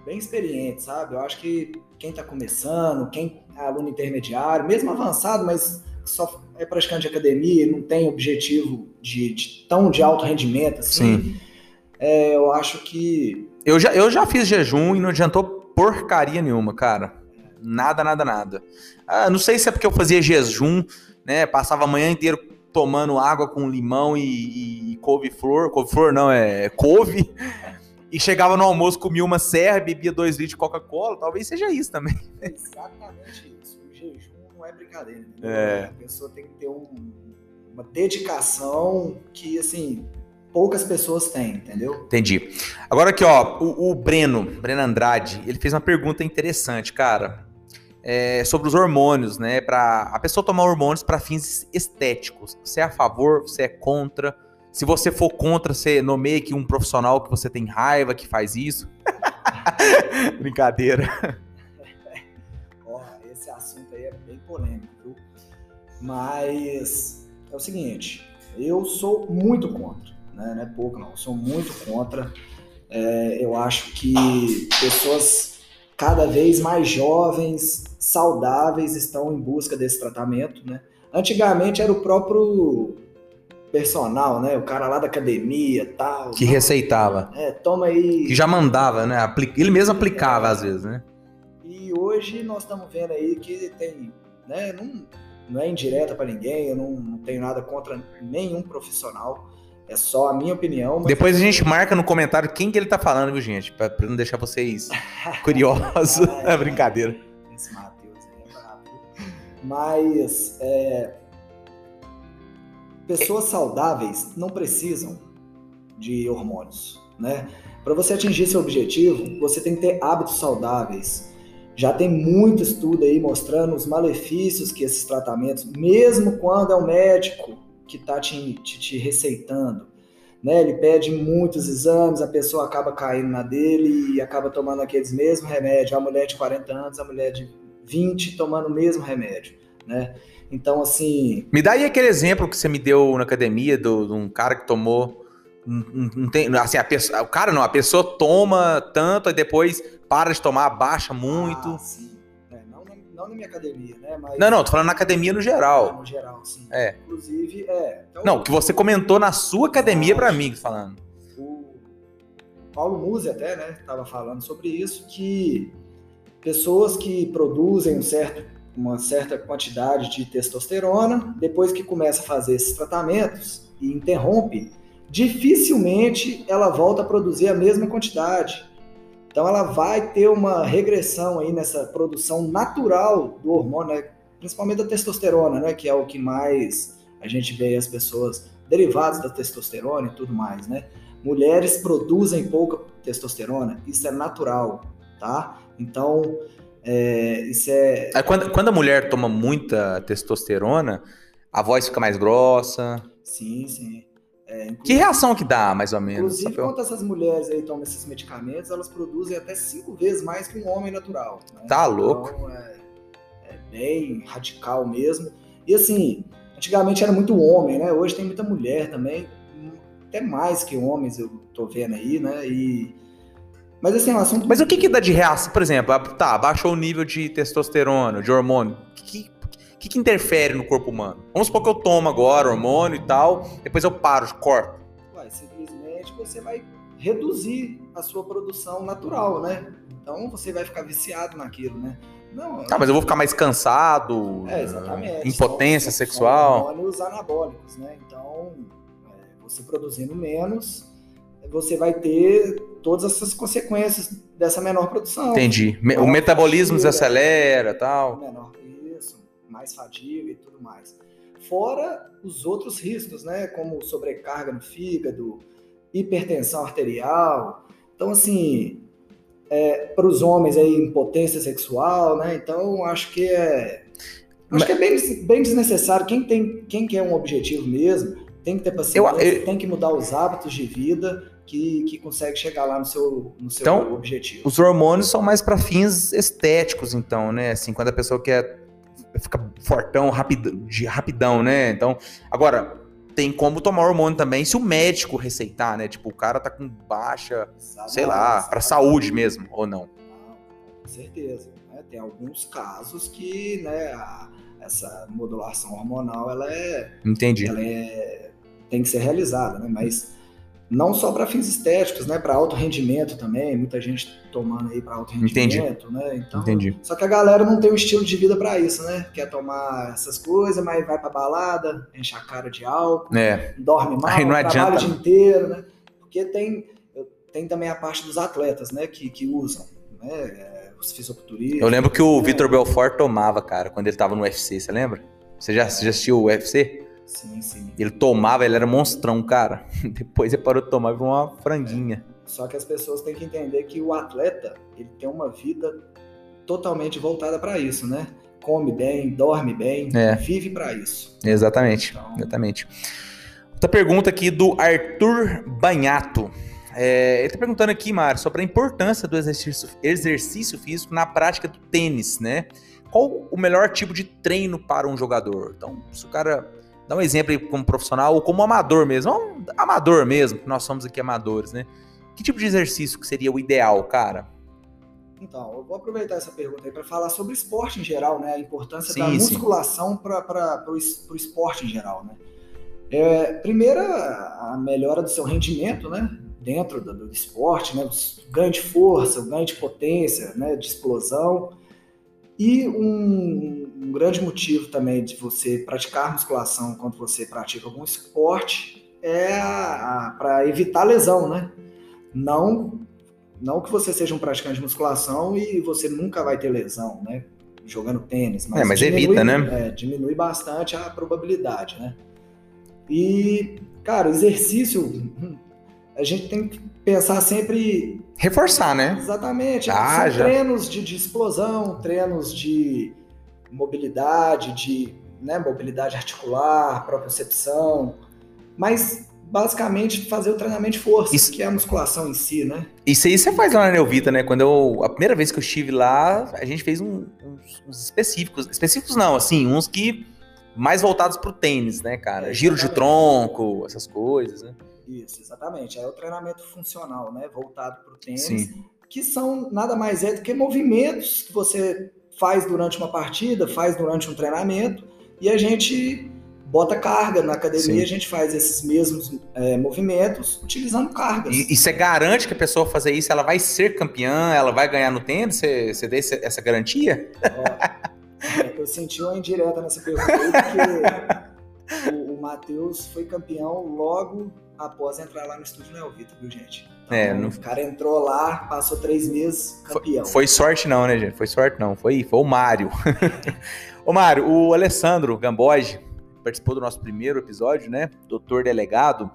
[SPEAKER 2] bem experientes, sabe? Eu acho que quem está começando, quem é aluno intermediário, mesmo avançado, mas só é praticante de academia, não tem objetivo de, de tão de alto rendimento assim. Sim. É, eu acho que
[SPEAKER 1] eu já, eu já fiz jejum e não adiantou porcaria nenhuma, cara. Nada, nada, nada. Ah, não sei se é porque eu fazia jejum, né? Passava a manhã inteira tomando água com limão e, e couve-flor. Couve-flor não, é couve. e chegava no almoço, comia uma serra, bebia dois litros de Coca-Cola, talvez seja isso também.
[SPEAKER 2] É exatamente isso. O jejum não é brincadeira. Entendeu?
[SPEAKER 1] É.
[SPEAKER 2] A pessoa tem que ter um- uma dedicação que, assim, poucas pessoas têm, entendeu?
[SPEAKER 1] Entendi. Agora aqui, ó, o, o Breno, Breno Andrade, ele fez uma pergunta interessante, cara. É, sobre os hormônios, né? Para a pessoa tomar hormônios para fins estéticos. Você é a favor? Você é contra? Se você for contra, você nomeia aqui um profissional que você tem raiva que faz isso. Brincadeira.
[SPEAKER 2] Ó, esse assunto aí é bem polêmico, viu? Mas é o seguinte, eu sou muito contra, né? Não é pouco não, eu sou muito contra. É, eu acho que pessoas cada vez mais jovens, saudáveis, estão em busca desse tratamento, né? Antigamente era o próprio personal, né? O cara lá da academia tal.
[SPEAKER 1] Que receitava.
[SPEAKER 2] É, toma aí.
[SPEAKER 1] Que já mandava, né? Ele mesmo aplicava às vezes, né?
[SPEAKER 2] E hoje nós estamos vendo aí que tem, né, não, não é indireta para ninguém, eu não, não tenho nada contra nenhum profissional, é só a minha opinião.
[SPEAKER 1] Depois a gente marca no comentário quem que ele tá falando, viu, gente? Pra, pra não deixar vocês curiosos. É brincadeira.
[SPEAKER 2] Esse Matheus é brabo. Mas é, pessoas saudáveis não precisam de hormônios, né? Para você atingir seu objetivo, você tem que ter hábitos saudáveis. Já tem muito estudo aí mostrando os malefícios que esses tratamentos, mesmo quando é um médico que está te, te, te receitando, né? Ele pede muitos exames, a pessoa acaba caindo na dele e acaba tomando aqueles mesmos remédios. A mulher de 40 anos, a mulher de 20 tomando o mesmo remédio, né? Então, assim,
[SPEAKER 1] Me dá aí aquele exemplo que você me deu na academia do- de um cara que tomou. Não tem, assim, a pessoa, o cara não, a pessoa toma tanto e depois para de tomar, baixa muito.
[SPEAKER 2] Ah, sim. Não, na, minha academia, né? Mas
[SPEAKER 1] Não, não, tô falando na academia no geral.
[SPEAKER 2] no geral, sim.
[SPEAKER 1] É.
[SPEAKER 2] Inclusive, é. Então,
[SPEAKER 1] Não, que você comentou na sua academia pra mim, falando.
[SPEAKER 2] o Paulo Musi até, né, estava falando sobre isso, que pessoas que produzem um certo, uma certa quantidade de testosterona, depois que começa a fazer esses tratamentos e interrompe, dificilmente ela volta a produzir a mesma quantidade. Então ela vai ter uma regressão aí nessa produção natural do hormônio, né, principalmente da testosterona, né, que é o que mais a gente vê as pessoas derivados da testosterona e tudo mais, né? Mulheres produzem pouca testosterona, isso é natural, tá? Então, é, isso é.
[SPEAKER 1] Aí quando, quando a mulher toma muita testosterona, a voz fica mais grossa.
[SPEAKER 2] Sim, sim. É,
[SPEAKER 1] Que reação que dá, mais ou menos?
[SPEAKER 2] Inclusive, quando essas mulheres aí tomam esses medicamentos, elas produzem até cinco vezes mais que um homem natural. né?
[SPEAKER 1] Tá louco.
[SPEAKER 2] Então, é, é bem radical mesmo. E assim, antigamente era muito homem, né? Hoje tem muita mulher também, até mais que homens, eu tô vendo aí, né? E... Mas assim, é um assunto.
[SPEAKER 1] Mas o que que dá de reação? Por exemplo, tá, baixou o nível de testosterona, de hormônio. Que, que, que interfere no corpo humano? Vamos supor que eu tomo agora hormônio e tal, depois eu paro, corto.
[SPEAKER 2] Ué, simplesmente você vai reduzir a sua produção natural, né? Então você vai ficar viciado naquilo, né? Não,
[SPEAKER 1] Tá, mas eu vou ficar mais cansado,
[SPEAKER 2] É, exatamente.
[SPEAKER 1] impotência
[SPEAKER 2] São- são
[SPEAKER 1] sexual.
[SPEAKER 2] hormônios anabólicos, né? Então, é, você produzindo menos, você vai ter todas essas consequências dessa menor produção.
[SPEAKER 1] Entendi. Me- O
[SPEAKER 2] Menor
[SPEAKER 1] metabolismo desacelera tal.
[SPEAKER 2] Menor mais fadiga e tudo mais. Fora os outros riscos, né? Como sobrecarga no fígado, hipertensão arterial. Então, assim, para os homens aí, impotência sexual, né? Então, acho que é. Acho que é bem, bem desnecessário. Quem, tem, quem quer um objetivo mesmo, tem que ter paciência,
[SPEAKER 1] Eu- eu-
[SPEAKER 2] tem que mudar os hábitos de vida que, que consegue chegar lá no seu, no seu
[SPEAKER 1] Então,
[SPEAKER 2] objetivo.
[SPEAKER 1] Os hormônios são mais pra fins estéticos, então, né? Assim, quando a pessoa quer ficar fortão, rapidão, de rapidão, né? Então, agora, tem como tomar hormônio também se o médico receitar, né? Tipo, o cara tá com baixa, sei lá, pra saúde mesmo, ou não.
[SPEAKER 2] Não, com certeza. né? Tem alguns casos que né, a- essa modulação hormonal ela é,
[SPEAKER 1] Entendi.
[SPEAKER 2] ela é tem que ser realizada, né? Mas não só para fins estéticos, né? Para alto rendimento também, muita gente tomando aí para alto
[SPEAKER 1] Entendi.
[SPEAKER 2] rendimento, né? Então,
[SPEAKER 1] Entendi.
[SPEAKER 2] só que a galera não tem um estilo de vida para isso, né? Quer tomar essas coisas, mas vai pra balada, enche a cara de álcool,
[SPEAKER 1] É,
[SPEAKER 2] dorme mal,
[SPEAKER 1] Aí não
[SPEAKER 2] trabalha o dia inteiro, né? Porque tem. Tem também a parte dos atletas, né, que, que usam, né, é, os fisiculturistas.
[SPEAKER 1] Eu lembro que o
[SPEAKER 2] né?
[SPEAKER 1] Vitor Belfort tomava, cara, quando ele tava no UFC, você lembra? Você já, você já assistiu o UFC?
[SPEAKER 2] Sim, sim.
[SPEAKER 1] Ele tomava, ele era monstrão, cara. Depois ele parou de tomar e virou uma franguinha.
[SPEAKER 2] Só que as pessoas têm que entender que o atleta, ele tem uma vida totalmente voltada para isso, né? Come bem, dorme bem,
[SPEAKER 1] É.
[SPEAKER 2] vive para isso.
[SPEAKER 1] Exatamente,
[SPEAKER 2] Então-
[SPEAKER 1] exatamente. Outra pergunta aqui do Arthur Banhato. É, ele tá perguntando aqui, Mário, sobre a importância do exercício, exercício físico na prática do tênis, né? Qual o melhor tipo de treino para um jogador? Então, se o cara dá um exemplo aí como profissional ou como amador mesmo, um amador mesmo, que nós somos aqui amadores, né? Que tipo de exercício que seria o ideal, cara?
[SPEAKER 2] Então, eu vou aproveitar essa pergunta aí para falar sobre esporte em geral, né? A importância da
[SPEAKER 1] Sim, sim.
[SPEAKER 2] musculação para o esporte em geral, né? É, primeiro, a melhora do seu rendimento, né? Dentro do, do esporte, né? O ganho de força, o ganho de potência, né? De explosão. E um, um grande motivo também de você praticar musculação quando você pratica algum esporte é para evitar lesão, né? Não não que você seja um praticante de musculação e você nunca vai ter lesão, né? Jogando tênis.
[SPEAKER 1] É, mas evita, né?
[SPEAKER 2] é, diminui bastante a probabilidade, né? E, cara, exercício, a gente tem que pensar sempre
[SPEAKER 1] Reforçar, né?
[SPEAKER 2] Exatamente.
[SPEAKER 1] Ah,
[SPEAKER 2] São
[SPEAKER 1] já.
[SPEAKER 2] treinos de, de explosão, treinos de mobilidade, de né, mobilidade articular, propriocepção, mas basicamente fazer o treinamento de força,
[SPEAKER 1] Isso-
[SPEAKER 2] que é a musculação em si, né?
[SPEAKER 1] Isso aí você faz lá na Neovita, né? Quando eu. A primeira vez que eu estive lá, a gente fez um- uns, uns específicos. Específicos não, assim, uns que. Mais voltados pro tênis, né, cara?
[SPEAKER 2] É,
[SPEAKER 1] Giro de tronco, essas coisas, né?
[SPEAKER 2] Isso, exatamente. É o treinamento funcional, né? Voltado para o tênis,
[SPEAKER 1] Sim.
[SPEAKER 2] que são nada mais é do que movimentos que você faz durante uma partida, faz durante um treinamento, e a gente bota carga na academia,
[SPEAKER 1] Sim.
[SPEAKER 2] a gente faz esses mesmos é, movimentos utilizando cargas.
[SPEAKER 1] E, e você garante que a pessoa fazer isso, ela vai ser campeã, ela vai ganhar no tênis? Você, você essa garantia?
[SPEAKER 2] Ó, é, eu senti uma indireta nessa pergunta porque Matheus foi campeão logo após entrar lá no estúdio Neovita, viu, gente? Então,
[SPEAKER 1] É, não-
[SPEAKER 2] O cara entrou lá, passou três meses campeão.
[SPEAKER 1] Foi sorte não, né, gente? Foi sorte não. Foi, foi o Mário. Ô, Mário, o Alessandro Gamboge participou do nosso primeiro episódio, né? Doutor delegado.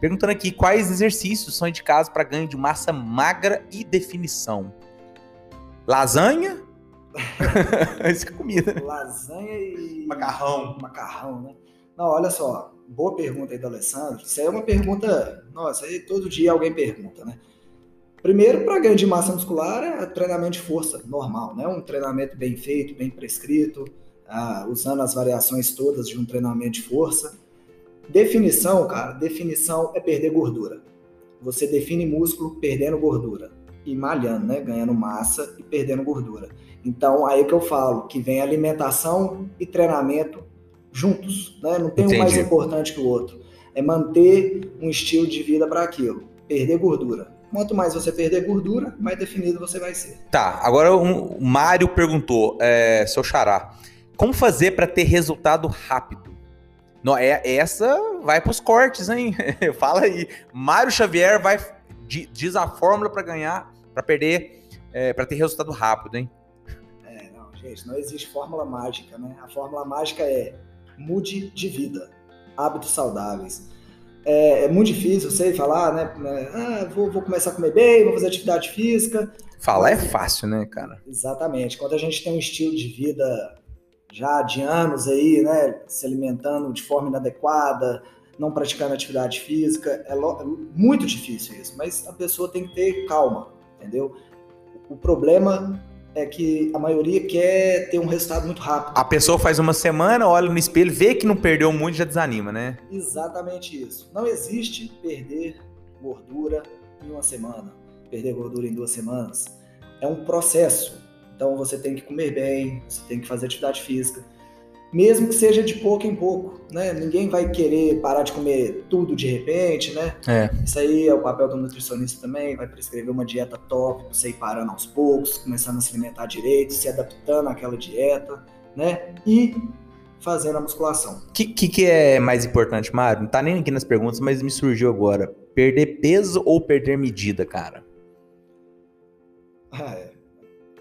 [SPEAKER 1] Perguntando aqui quais exercícios são indicados para ganho de massa magra e definição. Lasanha? Isso que é comida.
[SPEAKER 2] Lasanha e.
[SPEAKER 1] Macarrão.
[SPEAKER 2] Macarrão, né? Não, olha só. Boa pergunta aí do Alessandro. Isso aí é uma pergunta. Nossa, aí todo dia alguém pergunta, né? Primeiro, para ganho de massa muscular, é treinamento de força normal, né? Um treinamento bem feito, bem prescrito, ah, usando as variações todas de um treinamento de força. Definição, cara, definição é perder gordura. Você define músculo perdendo gordura e malhando, né? Ganhando massa e perdendo gordura. Então, aí que eu falo que vem alimentação e treinamento juntos, né? Não tem um mais
[SPEAKER 1] Entendi.
[SPEAKER 2] importante que o outro. É manter um estilo de vida para aquilo, perder gordura. Quanto mais você perder gordura, mais definido você vai ser.
[SPEAKER 1] Tá, agora o Mário perguntou, é, seu xará, como fazer para ter resultado rápido? Não, é, essa vai pros cortes, hein? Fala aí. Mário Xavier vai di- diz a fórmula para ganhar, para perder, é, para ter resultado rápido, hein?
[SPEAKER 2] É, não, gente, não existe fórmula mágica, né? A fórmula mágica é mude de vida, hábitos saudáveis. É, é muito difícil, eu sei falar, né? Ah, vou, vou começar a comer bem, vou fazer atividade física.
[SPEAKER 1] Falar é fácil, né, cara?
[SPEAKER 2] Exatamente. Quando a gente tem um estilo de vida já de anos aí, né, se alimentando de forma inadequada, não praticando atividade física, é, lo- é muito difícil isso. Mas a pessoa tem que ter calma, entendeu? O problema é que a maioria quer ter um resultado muito rápido.
[SPEAKER 1] A pessoa faz uma semana, olha no espelho, vê que não perdeu muito, já desanima, né?
[SPEAKER 2] Exatamente isso. Não existe perder gordura em uma semana, perder gordura em duas semanas. É um processo. Então você tem que comer bem, você tem que fazer atividade física, mesmo que seja de pouco em pouco, né? Ninguém vai querer parar de comer tudo de repente, né?
[SPEAKER 1] É.
[SPEAKER 2] Isso aí é o papel do nutricionista também, vai prescrever uma dieta top, você ir parando aos poucos, começando a se alimentar direito, se adaptando àquela dieta, né? E fazendo a musculação.
[SPEAKER 1] O que, que, que é mais importante, Mário? Não tá nem aqui nas perguntas, mas me surgiu agora. Perder peso ou perder medida, cara?
[SPEAKER 2] É,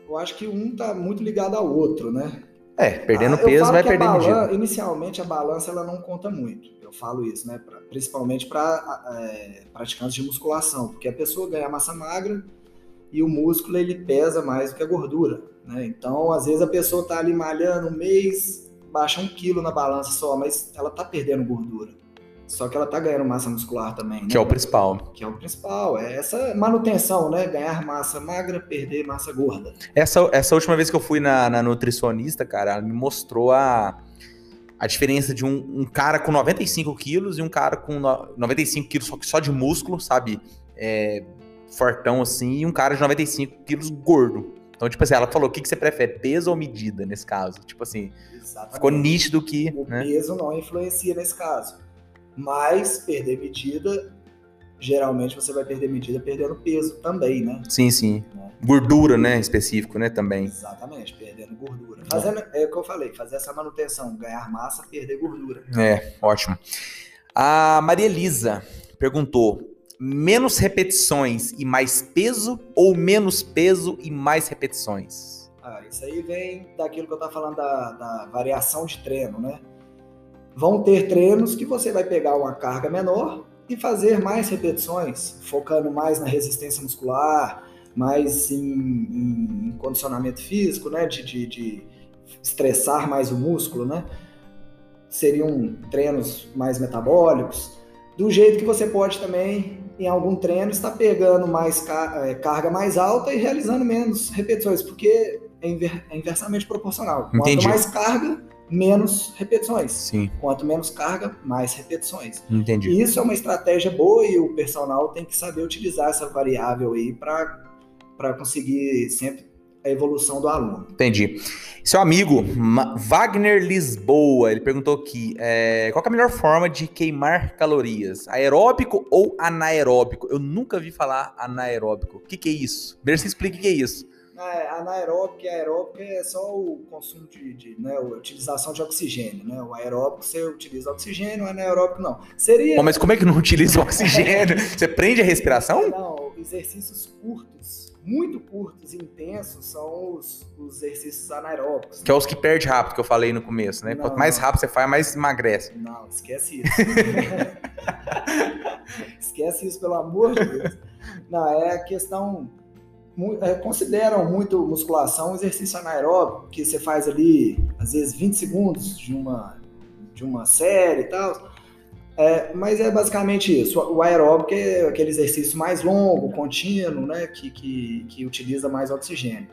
[SPEAKER 2] eu acho que um tá muito ligado ao outro, né?
[SPEAKER 1] É, perdendo ah, peso vai perder medida.
[SPEAKER 2] Inicialmente a balança ela não conta muito. Eu falo isso, né? Pra, principalmente para é, praticantes de musculação, porque a pessoa ganha massa magra e o músculo ele pesa mais do que a gordura, né? Então, às vezes a pessoa tá ali malhando um mês, baixa um quilo na balança só, mas ela tá perdendo gordura. Só que ela tá ganhando massa muscular também, né?
[SPEAKER 1] Que é o principal.
[SPEAKER 2] Que é o principal. É essa manutenção, né? Ganhar massa magra, perder massa gorda.
[SPEAKER 1] Essa, essa última vez que eu fui na, na nutricionista, cara, ela me mostrou a, a diferença de um, um, cara com 95 quilos e um cara com no, 95 quilos só, só de músculo, sabe? É, fortão assim, e um cara de 95 quilos gordo. Então, tipo assim, ela falou: o que, que você prefere, peso ou medida nesse caso? Tipo assim, Exatamente. ficou nítido que.
[SPEAKER 2] O né? peso não influencia nesse caso. Mas perder medida, geralmente você vai perder medida perdendo peso também, né?
[SPEAKER 1] Sim, sim. Né? Gordura, né? Específico, né? Também.
[SPEAKER 2] Exatamente, perdendo gordura. Fazendo, é o que eu falei, fazer essa manutenção, ganhar massa, perder gordura.
[SPEAKER 1] É, ótimo. A Maria Elisa perguntou: menos repetições e mais peso ou menos peso e mais repetições?
[SPEAKER 2] Ah, isso aí vem daquilo que eu estava falando da, da variação de treino, né? Vão ter treinos que você vai pegar uma carga menor e fazer mais repetições, focando mais na resistência muscular, mais em, em, em condicionamento físico, né? De, de, de, estressar mais o músculo, né? Seriam treinos mais metabólicos. Do jeito que você pode também, em algum treino, estar pegando mais é, carga mais alta e realizando menos repetições, porque é, é inversamente proporcional.
[SPEAKER 1] Entendi.
[SPEAKER 2] Quanto mais carga, menos repetições.
[SPEAKER 1] Sim.
[SPEAKER 2] Quanto menos carga, mais repetições.
[SPEAKER 1] Entendi.
[SPEAKER 2] E isso é uma estratégia boa e o personal tem que saber utilizar essa variável aí para conseguir sempre a evolução do aluno.
[SPEAKER 1] Entendi. Seu amigo Wagner Lisboa, ele perguntou aqui, é, qual é a melhor forma de queimar calorias? Aeróbico ou anaeróbico? Eu nunca vi falar anaeróbico. O que, que é isso? Primeiro você explica o que é isso.
[SPEAKER 2] É, anaeróbico e aeróbico é só o consumo de, de né, a utilização de oxigênio, né? O aeróbico você utiliza oxigênio, o anaeróbico não. Seria...
[SPEAKER 1] mas como é que não utiliza o oxigênio? você prende a respiração?
[SPEAKER 2] Não, exercícios curtos, muito curtos e intensos são os, os exercícios anaeróbicos.
[SPEAKER 1] Que né? é os que perde rápido, que eu falei no começo, né? Não, Quanto mais rápido você faz, mais emagrece.
[SPEAKER 2] Não, esquece isso. esquece isso, pelo amor de Deus. Não, é a questão é, consideram muito musculação um exercício anaeróbico, que você faz ali, às vezes, 20 segundos de uma, de uma série e tal. É, mas é basicamente isso. O aeróbico é aquele exercício mais longo, contínuo, né, que, que, que utiliza mais oxigênio.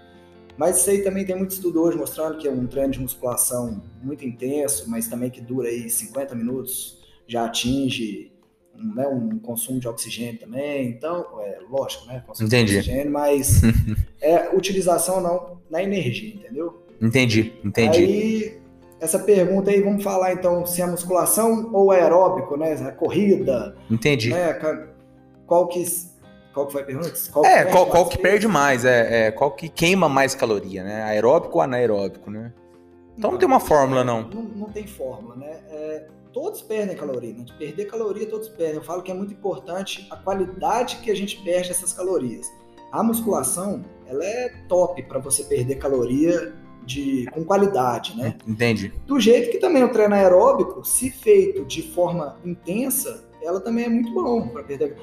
[SPEAKER 2] Mas isso aí também tem muito estudo hoje mostrando que é um treino de musculação muito intenso, mas também que dura aí 50 minutos, já atinge um, né, um consumo de oxigênio também, então, é lógico, né? Consumo
[SPEAKER 1] entendi.
[SPEAKER 2] de oxigênio, mas é utilização não na energia, entendeu?
[SPEAKER 1] Entendi, entendi.
[SPEAKER 2] Aí, essa pergunta aí, vamos falar então se é musculação ou aeróbico, né? A corrida.
[SPEAKER 1] Entendi.
[SPEAKER 2] Né, qual que qual que foi a pergunta?
[SPEAKER 1] Qual é, qual, qual que perde mais? É, é, qual que queima mais caloria, né? Aeróbico ou anaeróbico, né? Então não, não tem uma fórmula, não.
[SPEAKER 2] Não, não tem fórmula, né? É, todos perdem caloria. Né? De perder caloria, todos perdem. Eu falo que é muito importante a qualidade que a gente perde essas calorias. A musculação, ela é top para você perder caloria de, com qualidade, né?
[SPEAKER 1] Entendi.
[SPEAKER 2] Do jeito que também o treino aeróbico, se feito de forma intensa, ela também é muito bom para perder.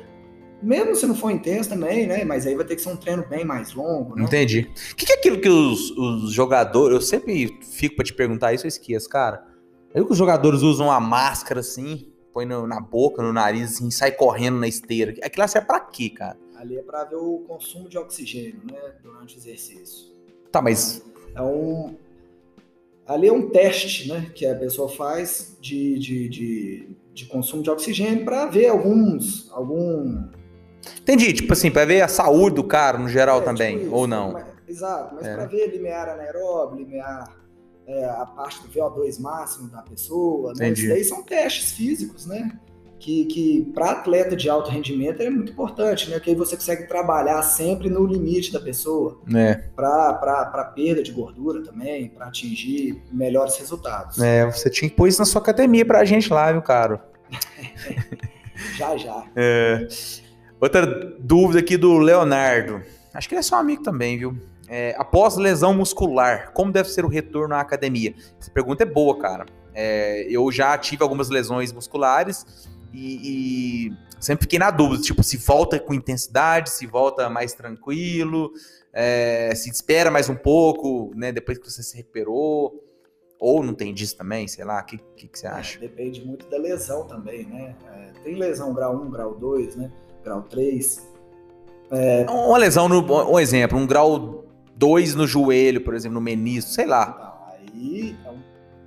[SPEAKER 2] Mesmo se não for intenso também, né? Mas aí vai ter que ser um treino bem mais longo. Né?
[SPEAKER 1] Entendi. O que, que é aquilo que os, os jogadores. Eu sempre fico para te perguntar isso, eu esqueço, cara Aí que os jogadores usam a máscara assim, põe no, na boca, no nariz, assim, sai correndo na esteira. Aquilo lá é pra quê, cara?
[SPEAKER 2] Ali é pra ver o consumo de oxigênio, né? Durante o exercício.
[SPEAKER 1] Tá, mas.
[SPEAKER 2] É um. Ali é um teste, né? Que a pessoa faz de, de, de, de consumo de oxigênio para ver alguns. algum
[SPEAKER 1] Entendi, tipo assim, para ver a saúde do cara no geral é, também, tipo isso, ou não.
[SPEAKER 2] Mas, exato, mas é. para ver limiar anaeróbio, limiar é, a parte do VO2 máximo da pessoa, né? Isso daí são testes físicos, né? Que, que para atleta de alto rendimento é muito importante, né? Que aí você consegue trabalhar sempre no limite da pessoa.
[SPEAKER 1] É.
[SPEAKER 2] Para perda de gordura também, para atingir melhores resultados.
[SPEAKER 1] É, você tinha que pôr isso na sua academia pra gente lá, viu, cara?
[SPEAKER 2] Já, já.
[SPEAKER 1] É, outra dúvida aqui do Leonardo. Acho que ele é seu amigo também, viu? É, após lesão muscular, como deve ser o retorno à academia? Essa pergunta é boa, cara. É, eu já tive algumas lesões musculares e, e, sempre fiquei na dúvida, tipo, se volta com intensidade, se volta mais tranquilo, é, se espera mais um pouco, né, depois que você se recuperou, ou não tem disso também, sei lá, o que, que, que, você é, acha?
[SPEAKER 2] Depende muito da lesão também, né? É, tem lesão grau 1, grau 2, né? Grau 3.
[SPEAKER 1] É, uma lesão, no, um exemplo, um grau 2 no joelho, por exemplo, no menisco, sei lá.
[SPEAKER 2] Aí,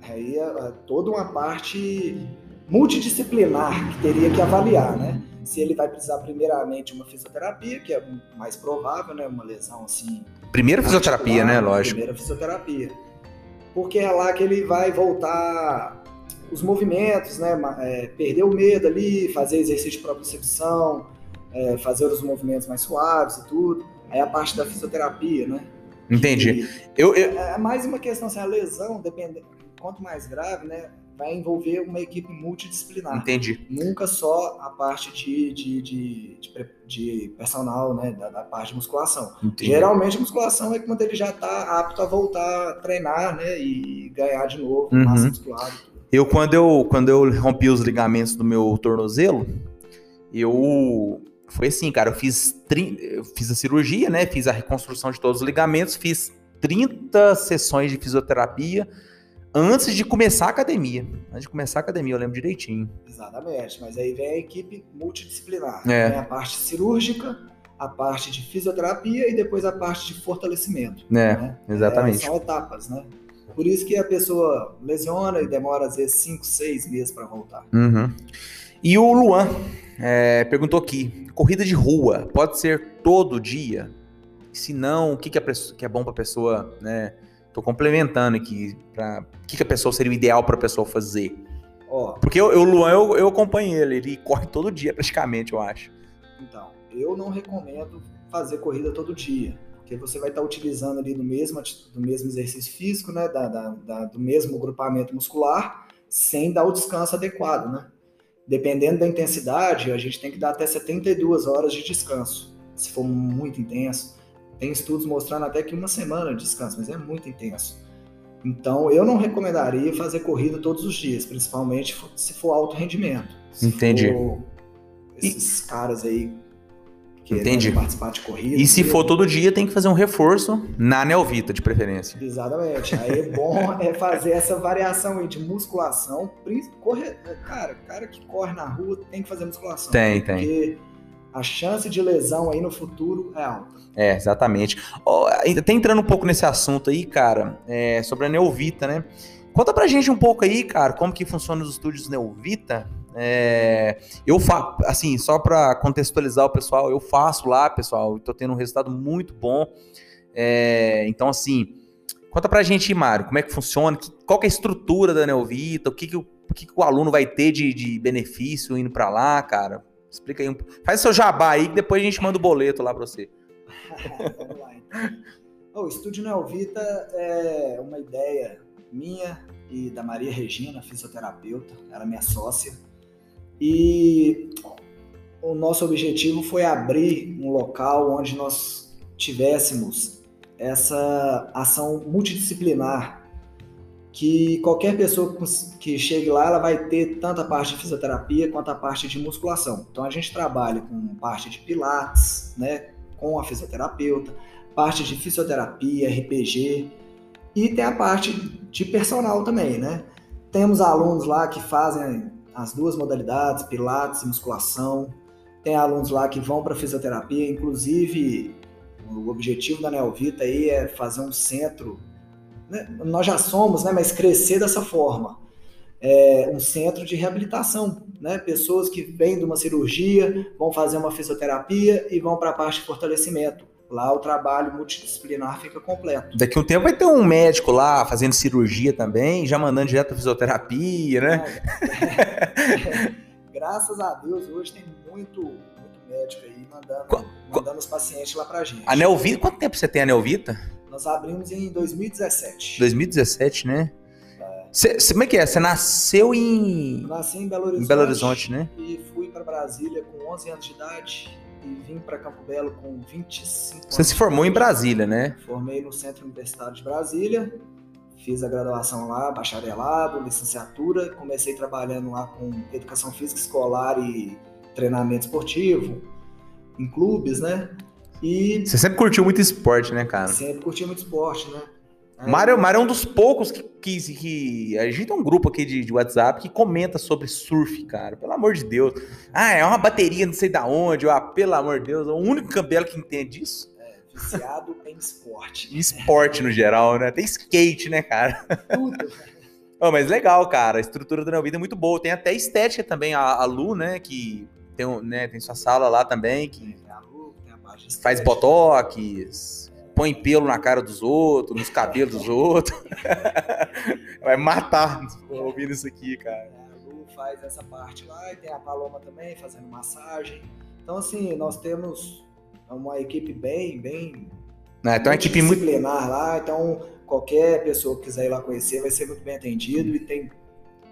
[SPEAKER 2] aí é toda uma parte multidisciplinar que teria que avaliar, né? Se ele vai precisar primeiramente uma fisioterapia, que é mais provável, né? Uma lesão assim.
[SPEAKER 1] Primeira fisioterapia, né? Lógico.
[SPEAKER 2] Primeira fisioterapia. Porque é lá que ele vai voltar os movimentos, né? É, perder o medo ali, fazer exercício de propriocepção, é, fazer os movimentos mais suaves e tudo. Aí a parte da fisioterapia, né?
[SPEAKER 1] Entendi. eu,
[SPEAKER 2] eu... É, é mais uma questão assim, a lesão, dependendo, quanto mais grave, né? vai envolver uma equipe multidisciplinar.
[SPEAKER 1] Entendi.
[SPEAKER 2] Nunca só a parte de, de, de, de, de personal, né, da, da, parte de musculação. Entendi. Geralmente a musculação é quando ele já está apto a voltar a treinar, né, e ganhar de novo uhum. massa muscular.
[SPEAKER 1] Eu quando eu quando eu rompi os ligamentos do meu tornozelo, eu foi assim, cara, eu fiz eu fiz a cirurgia, né, fiz a reconstrução de todos os ligamentos, fiz 30 sessões de fisioterapia antes de começar a academia. Antes de começar a academia, eu lembro direitinho.
[SPEAKER 2] Exatamente, mas aí vem a equipe multidisciplinar. É. Vem a parte cirúrgica, a parte de fisioterapia e depois a parte de fortalecimento.
[SPEAKER 1] É, né? exatamente.
[SPEAKER 2] É, são etapas, né? Por isso que a pessoa lesiona e demora às vezes 5, 6 meses para voltar.
[SPEAKER 1] Uhum. E o Luan é, perguntou aqui: corrida de rua pode ser todo dia? Se não, o que, que, é, que é bom para a pessoa, né? Tô complementando aqui para o que, que a pessoa seria o ideal para a pessoa fazer. Oh. Porque eu, o Luan, eu, eu acompanho ele, ele corre todo dia praticamente, eu acho.
[SPEAKER 2] Então, eu não recomendo fazer corrida todo dia, porque você vai estar utilizando ali do mesmo, do mesmo exercício físico, né, da, da, da, do mesmo grupamento muscular, sem dar o descanso adequado, né? Dependendo da intensidade, a gente tem que dar até 72 horas de descanso, se for muito intenso. Tem estudos mostrando até que uma semana de descanso, mas é muito intenso. Então, eu não recomendaria fazer corrida todos os dias, principalmente se for alto rendimento.
[SPEAKER 1] Entendi.
[SPEAKER 2] esses e... caras aí
[SPEAKER 1] que Entendi.
[SPEAKER 2] participar de corrida.
[SPEAKER 1] E se for todo dia, tem que fazer um reforço na Neovita, de preferência.
[SPEAKER 2] Exatamente. Aí é bom é fazer essa variação aí de musculação. Corre... Cara, cara que corre na rua tem que fazer musculação.
[SPEAKER 1] Tem, tem.
[SPEAKER 2] Porque a chance de lesão aí no futuro é alta.
[SPEAKER 1] É, exatamente. Oh, até entrando um pouco nesse assunto aí, cara, é, sobre a Neovita, né? Conta pra gente um pouco aí, cara, como que funciona os estúdios Neovita. É, eu faço, assim, só para contextualizar o pessoal, eu faço lá, pessoal, e tô tendo um resultado muito bom. É, então, assim, conta pra gente, Mário, como é que funciona, que, qual que é a estrutura da Neovita, o que, que, o, que, que o aluno vai ter de, de benefício indo para lá, cara. Explica aí um Faz seu jabá aí que depois a gente manda o boleto lá para você.
[SPEAKER 2] Então. O Estúdio Neovita é uma ideia minha e da Maria Regina, fisioterapeuta, ela é minha sócia. E o nosso objetivo foi abrir um local onde nós tivéssemos essa ação multidisciplinar que qualquer pessoa que chegue lá, ela vai ter tanto a parte de fisioterapia quanto a parte de musculação. Então a gente trabalha com parte de pilates, né, com a fisioterapeuta, parte de fisioterapia, RPG e tem a parte de personal também, né? Temos alunos lá que fazem as duas modalidades, pilates e musculação. Tem alunos lá que vão para fisioterapia, inclusive o objetivo da Neovita aí é fazer um centro né, nós já somos, né, mas crescer dessa forma. É um centro de reabilitação, né? Pessoas que vêm de uma cirurgia, vão fazer uma fisioterapia e vão para a parte de fortalecimento. Lá o trabalho multidisciplinar fica completo.
[SPEAKER 1] Daqui a um tempo vai ter um médico lá fazendo cirurgia também, já mandando direto para fisioterapia, né?
[SPEAKER 2] É, graças a Deus, hoje tem muito, muito médico aí mandando, Qu mandando os pacientes lá pra gente.
[SPEAKER 1] A Neovita, quanto tempo você tem a Neovita?
[SPEAKER 2] Nós abrimos em 2017.
[SPEAKER 1] 2017, né? É. Cê, cê- como é que é? Você nasceu em,
[SPEAKER 2] Nasci em Belo Horizonte.
[SPEAKER 1] em Belo Horizonte, né?
[SPEAKER 2] E fui para Brasília com 11 anos de idade e vim para Campo Belo com 25
[SPEAKER 1] Você
[SPEAKER 2] anos
[SPEAKER 1] se
[SPEAKER 2] de
[SPEAKER 1] formou em. Brasília, né?
[SPEAKER 2] Formei no Centro Universitário de Brasília, fiz a graduação lá, bacharelado, licenciatura, comecei trabalhando lá com educação física escolar e treinamento esportivo, em clubes, né? E
[SPEAKER 1] Você sempre curtiu muito esporte, né, cara?
[SPEAKER 2] sempre curti muito esporte, né?
[SPEAKER 1] Mário, o Mário é um dos poucos que, que, que- A gente tem um grupo aqui de, de WhatsApp que comenta sobre surf, cara. Pelo amor de Deus. Ah, é uma bateria não sei da onde. Ah, pelo amor de Deus. É o único campelo que entende isso.
[SPEAKER 2] Viciado em esporte.
[SPEAKER 1] E esporte no geral, né? Tem skate, né, cara?
[SPEAKER 2] Tudo.
[SPEAKER 1] Ô, mas legal, cara. A estrutura da Neovida é muito boa. Tem até estética também. A, a Lu, né, que tem, né, tem sua sala lá também, que
[SPEAKER 2] Tem a Lu, tem a
[SPEAKER 1] faz botox, põe pelo na cara dos outros, nos cabelos dos outros. Vai matar ouvindo isso aqui, cara.
[SPEAKER 2] A Lu faz essa parte lá e tem a Paloma também fazendo massagem. Então, assim, nós temos uma equipe bem, bem
[SPEAKER 1] Né, Então, a equipe muito.
[SPEAKER 2] disciplinar lá. Então, qualquer pessoa que quiser ir lá conhecer vai ser muito bem atendido e tem,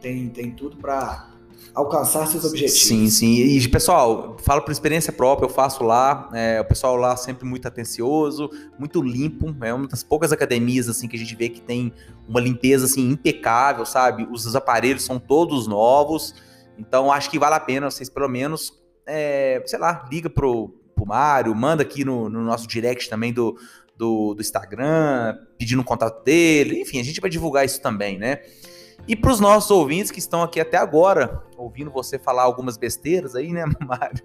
[SPEAKER 2] tem, tem tudo para alcançar seus objetivos.
[SPEAKER 1] Sim, sim. E, pessoal, falo por experiência própria, eu faço lá. é, o pessoal lá sempre muito atencioso, muito limpo. É uma das poucas academias assim que a gente vê que tem uma limpeza assim impecável, sabe? Os, os aparelhos são todos novos. Então, acho que vale a pena vocês pelo menos, é, sei lá, liga pro, pro Mário, manda aqui no, no nosso direct também do, do, do Instagram, pedindo o contato dele. Enfim, a gente vai divulgar isso também, né? E para os nossos ouvintes que estão aqui até agora, ouvindo você falar algumas besteiras aí, né, Mário?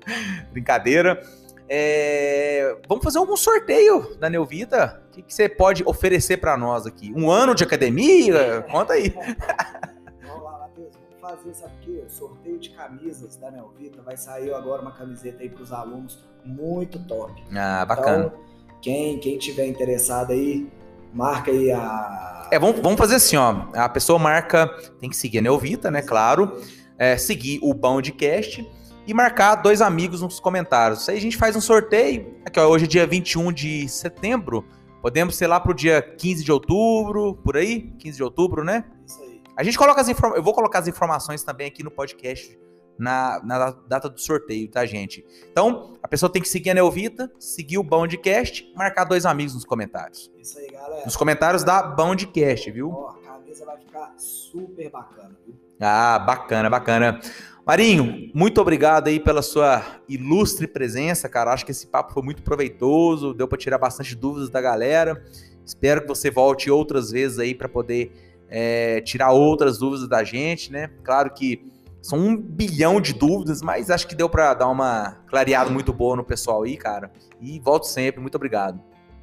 [SPEAKER 1] Brincadeira. É, Vamos fazer algum sorteio da Neuvita? O que, que você pode oferecer para nós aqui? Um ano de academia? Conta aí.
[SPEAKER 2] Vamos lá, Matheus, vamos fazer, sabe o quê? Sorteio de camisas da Nelvita. Vai sair agora uma camiseta aí para os alunos muito top.
[SPEAKER 1] Ah, bacana.
[SPEAKER 2] Então, quem, quem tiver interessado aí, marca aí a.
[SPEAKER 1] É, vamos, vamos fazer assim, ó. A pessoa marca, tem que seguir a Neuvita, né? Claro. É, seguir o Boundcast e marcar dois amigos nos comentários. Aí a gente faz um sorteio. Aqui, ó, hoje é dia 21 de setembro. Podemos ser lá pro dia 15 de outubro, por aí? 15 de outubro, né?
[SPEAKER 2] Isso aí.
[SPEAKER 1] A gente coloca as informações. Eu vou colocar as informações também aqui no podcast na, na data do sorteio, tá, gente? Então, a pessoa tem que seguir a Neovita, seguir o Boundcast, marcar dois amigos nos comentários.
[SPEAKER 2] Isso aí, galera.
[SPEAKER 1] Nos comentários da Boundcast, viu?
[SPEAKER 2] Ó, a camisa vai ficar super bacana, viu?
[SPEAKER 1] Ah, bacana, bacana. Marinho, muito obrigado aí pela sua ilustre presença, cara. Acho que esse papo foi muito proveitoso, deu para tirar bastante dúvidas da galera. Espero que você volte outras vezes aí para poder é, tirar outras dúvidas da gente, né? Claro que são um bilhão de dúvidas, mas acho que deu para dar uma clareada muito boa no pessoal aí, cara. E volto sempre. Muito obrigado.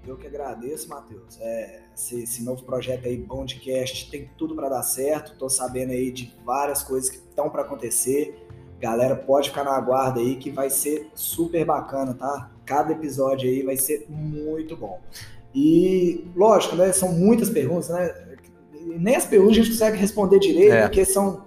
[SPEAKER 2] Eu que agradeço, Matheus. É, esse, esse novo projeto aí, Bondcast, tem tudo para dar certo. Tô sabendo aí de várias coisas que estão para acontecer. Galera, pode ficar na guarda aí que vai ser super bacana, tá? Cada episódio aí vai ser muito bom. E, lógico, né? São muitas perguntas, né? Nem as perguntas a gente consegue responder direito,
[SPEAKER 1] É.
[SPEAKER 2] porque são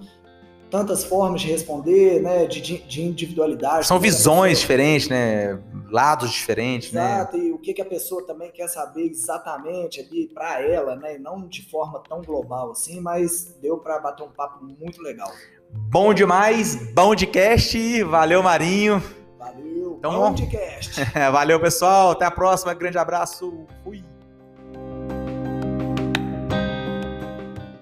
[SPEAKER 2] tantas formas de responder, né? De, de- de individualidade.
[SPEAKER 1] São
[SPEAKER 2] Cada
[SPEAKER 1] visões diferentes, né? Lados diferentes, né?
[SPEAKER 2] Exato, e o que, que a pessoa também quer saber exatamente ali para ela, né? Não de forma tão global assim, mas deu para bater um papo muito legal.
[SPEAKER 1] Bom demais, bom de cast. Valeu, Marinho.
[SPEAKER 2] Valeu,
[SPEAKER 1] Então,
[SPEAKER 2] Bondcast.
[SPEAKER 1] Valeu, pessoal. Até a próxima. Grande abraço. Fui.